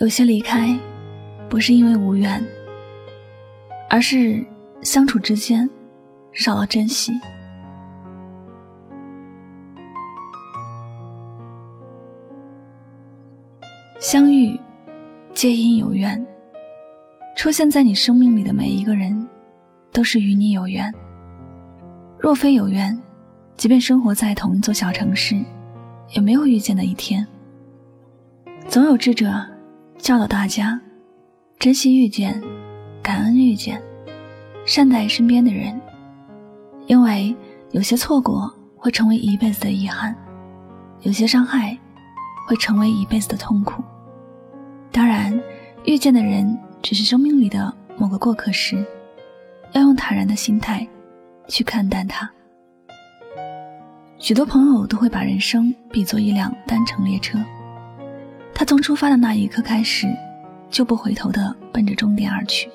有些离开，不是因为无缘，而是相处之间少了珍惜。相遇，皆因有缘。出现在你生命里的每一个人，都是与你有缘。若非有缘，即便生活在同一座小城市，也没有遇见的一天。总有智者。教导大家珍惜遇见，感恩遇见，善待身边的人，因为有些错过会成为一辈子的遗憾，有些伤害会成为一辈子的痛苦。当然，遇见的人只是生命里的某个过客时，要用坦然的心态去看待他。许多朋友都会把人生比作一辆单程列车。他从出发的那一刻开始，就不回头的奔着终点而去。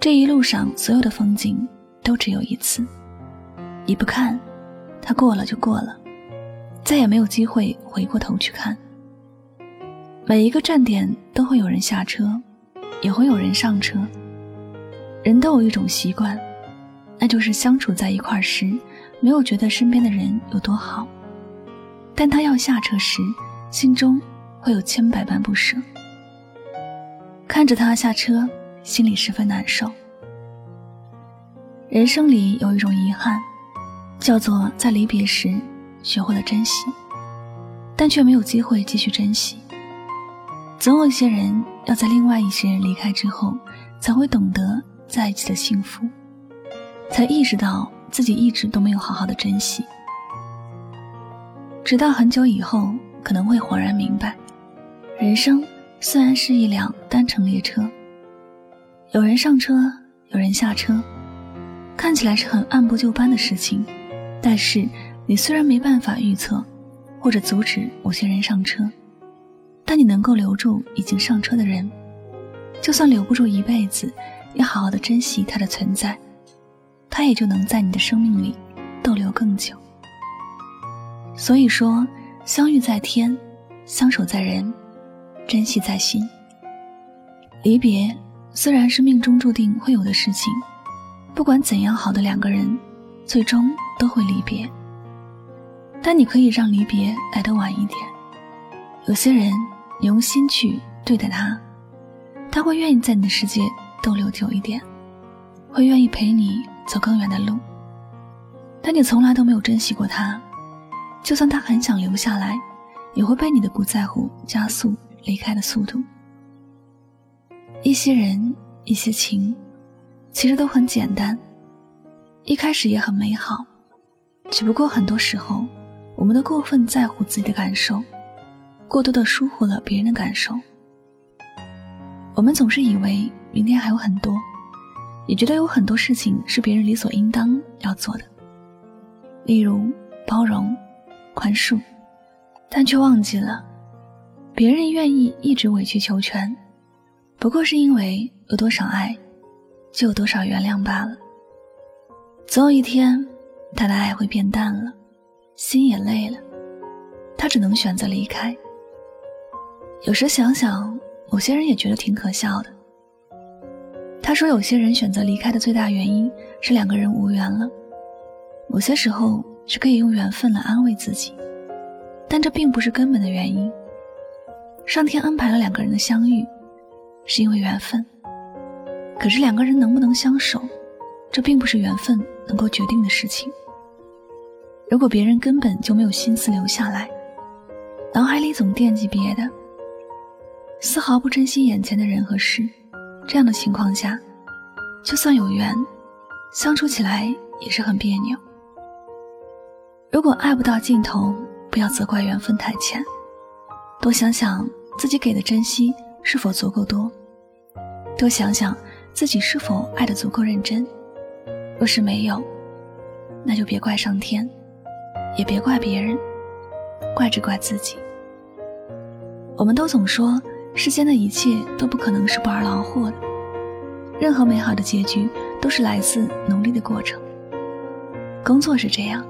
这一路上所有的风景都只有一次，你不看，它过了就过了，再也没有机会回过头去看。每一个站点都会有人下车，也会有人上车。人都有一种习惯，那就是相处在一块时，没有觉得身边的人有多好，但他要下车时，心中。会有千百般不舍，看着他下车，心里十分难受。人生里有一种遗憾，叫做在离别时学会了珍惜，但却没有机会继续珍惜。总有一些人要在另外一些人离开之后，才会懂得在一起的幸福，才意识到自己一直都没有好好的珍惜，直到很久以后，可能会恍然明白。人生虽然是一辆单程列车，有人上车，有人下车，看起来是很按部就班的事情。但是你虽然没办法预测或者阻止某些人上车，但你能够留住已经上车的人。就算留不住一辈子，也好好的珍惜他的存在，他也就能在你的生命里逗留更久。所以说，相遇在天，相守在人。珍惜在心。离别虽然是命中注定会有的事情，不管怎样好的两个人，最终都会离别。但你可以让离别来得晚一点。有些人，你用心去对待他，他会愿意在你的世界逗留久一点，会愿意陪你走更远的路。但你从来都没有珍惜过他，就算他很想留下来，也会被你的不在乎加速。离开的速度，一些人，一些情，其实都很简单，一开始也很美好，只不过很多时候，我们都过分在乎自己的感受，过多的疏忽了别人的感受。我们总是以为明天还有很多，也觉得有很多事情是别人理所应当要做的，例如包容、宽恕，但却忘记了。别人愿意一直委曲求全，不过是因为有多少爱，就有多少原谅罢了。总有一天，他的爱会变淡了，心也累了，他只能选择离开。有时想想，某些人也觉得挺可笑的。他说，有些人选择离开的最大原因是两个人无缘了。某些时候是可以用缘分来安慰自己，但这并不是根本的原因。上天安排了两个人的相遇，是因为缘分。可是两个人能不能相守，这并不是缘分能够决定的事情。如果别人根本就没有心思留下来，脑海里总惦记别的，丝毫不珍惜眼前的人和事，这样的情况下，就算有缘，相处起来也是很别扭。如果爱不到尽头，不要责怪缘分太浅，多想想。自己给的珍惜是否足够多？多想想自己是否爱的足够认真。若是没有，那就别怪上天，也别怪别人，怪只怪自己。我们都总说世间的一切都不可能是不劳而获的，任何美好的结局都是来自努力的过程。工作是这样，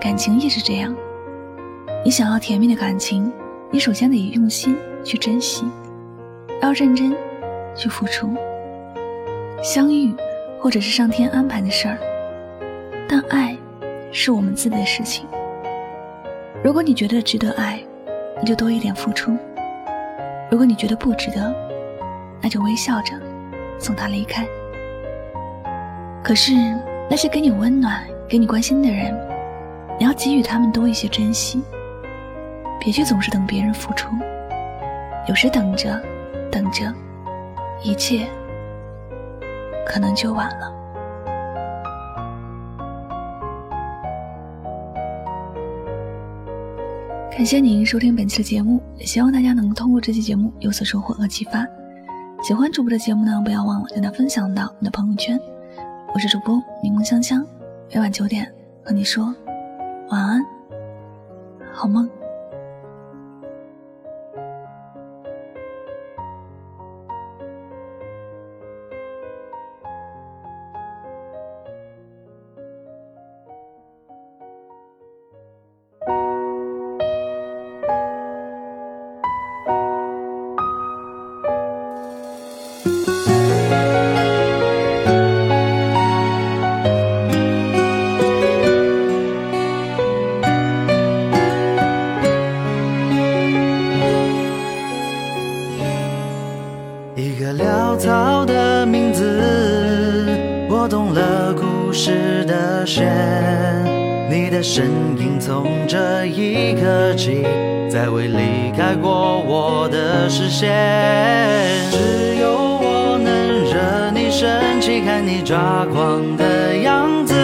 感情也是这样。你想要甜蜜的感情，你首先得用心。去珍惜，要认真去付出。相遇，或者是上天安排的事儿，但爱是我们自己的事情。如果你觉得值得爱，你就多一点付出；如果你觉得不值得，那就微笑着送他离开。可是那些给你温暖、给你关心的人，你要给予他们多一些珍惜，别去总是等别人付出。有时等着，等着，一切可能就晚了。感谢您收听本期的节目，希望大家能通过这期节目有所收获和启发。喜欢主播的节目呢，不要忘了将它分享到你的朋友圈。我是主播柠檬香香，每晚九点和你说晚安，好梦。这一刻起，再未离开过我的视线。只有我能惹你生气，看你抓狂的样子。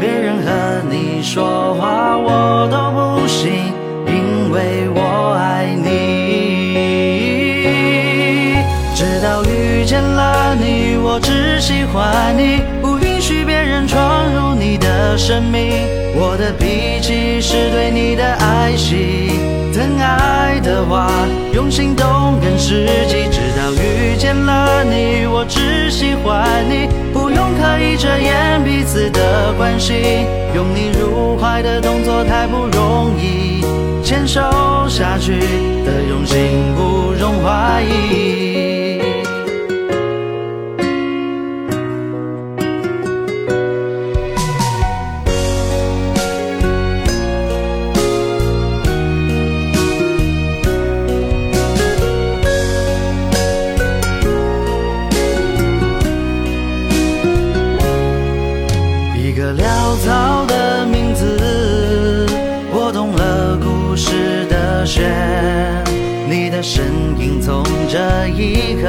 别人和你说话我都不信，因为我爱你。直到遇见了你，我只喜欢你。生命，我的脾气是对你的爱惜，疼爱的话用行动更实际。直到遇见了你，我只喜欢你，不用刻意遮掩彼此的关系。拥你入怀的动作太不容易，牵手下去的用心不容怀疑。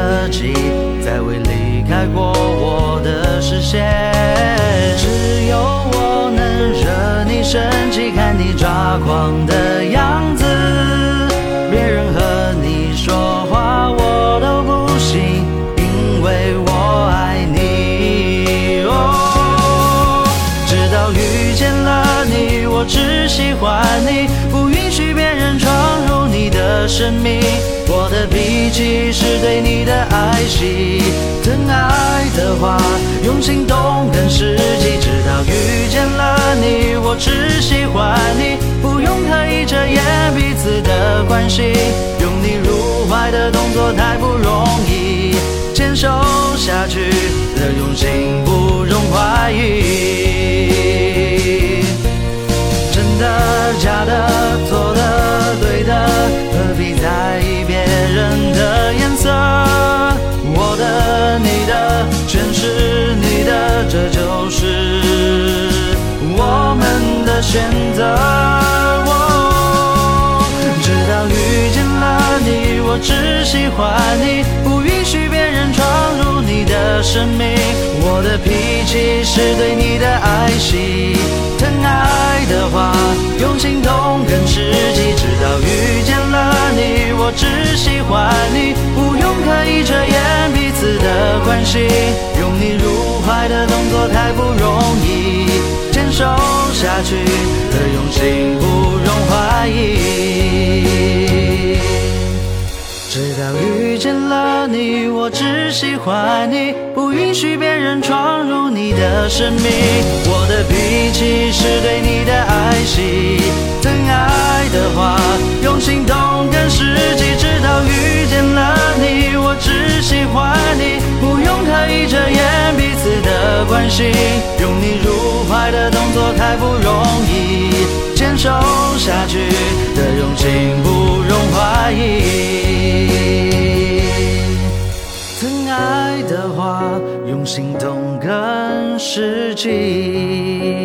一刻起，再未离开过我的视线。只有我能惹你生气，看你抓狂的样子。别人和你说话我都不信，因为我爱你。哦，直到遇见了你，我只喜欢你，不允许别人闯入你的生命。我的脾气是对你的爱惜，疼爱的话用行动更实际。直到遇见了你，我只喜欢你，不用刻意遮掩彼此的关系。拥你入怀的动作太不容易，选择。直到遇见了你，我只喜欢你，不允许别人闯入你的生命。我的脾气是对你的爱惜，疼爱的话用行动更实际。直到遇见了你，我只喜欢你，不用刻意遮掩此的关系。拥你入怀的动作太不容易，牵手下去的用心不容怀疑。直到遇见了你，我只喜欢你，不允许别人闯入你的生命。我的脾气是对你的爱惜，疼爱的话用心用你入怀的动作太不容易，坚守下去的用心不容怀疑。疼爱的话，用行动更实际。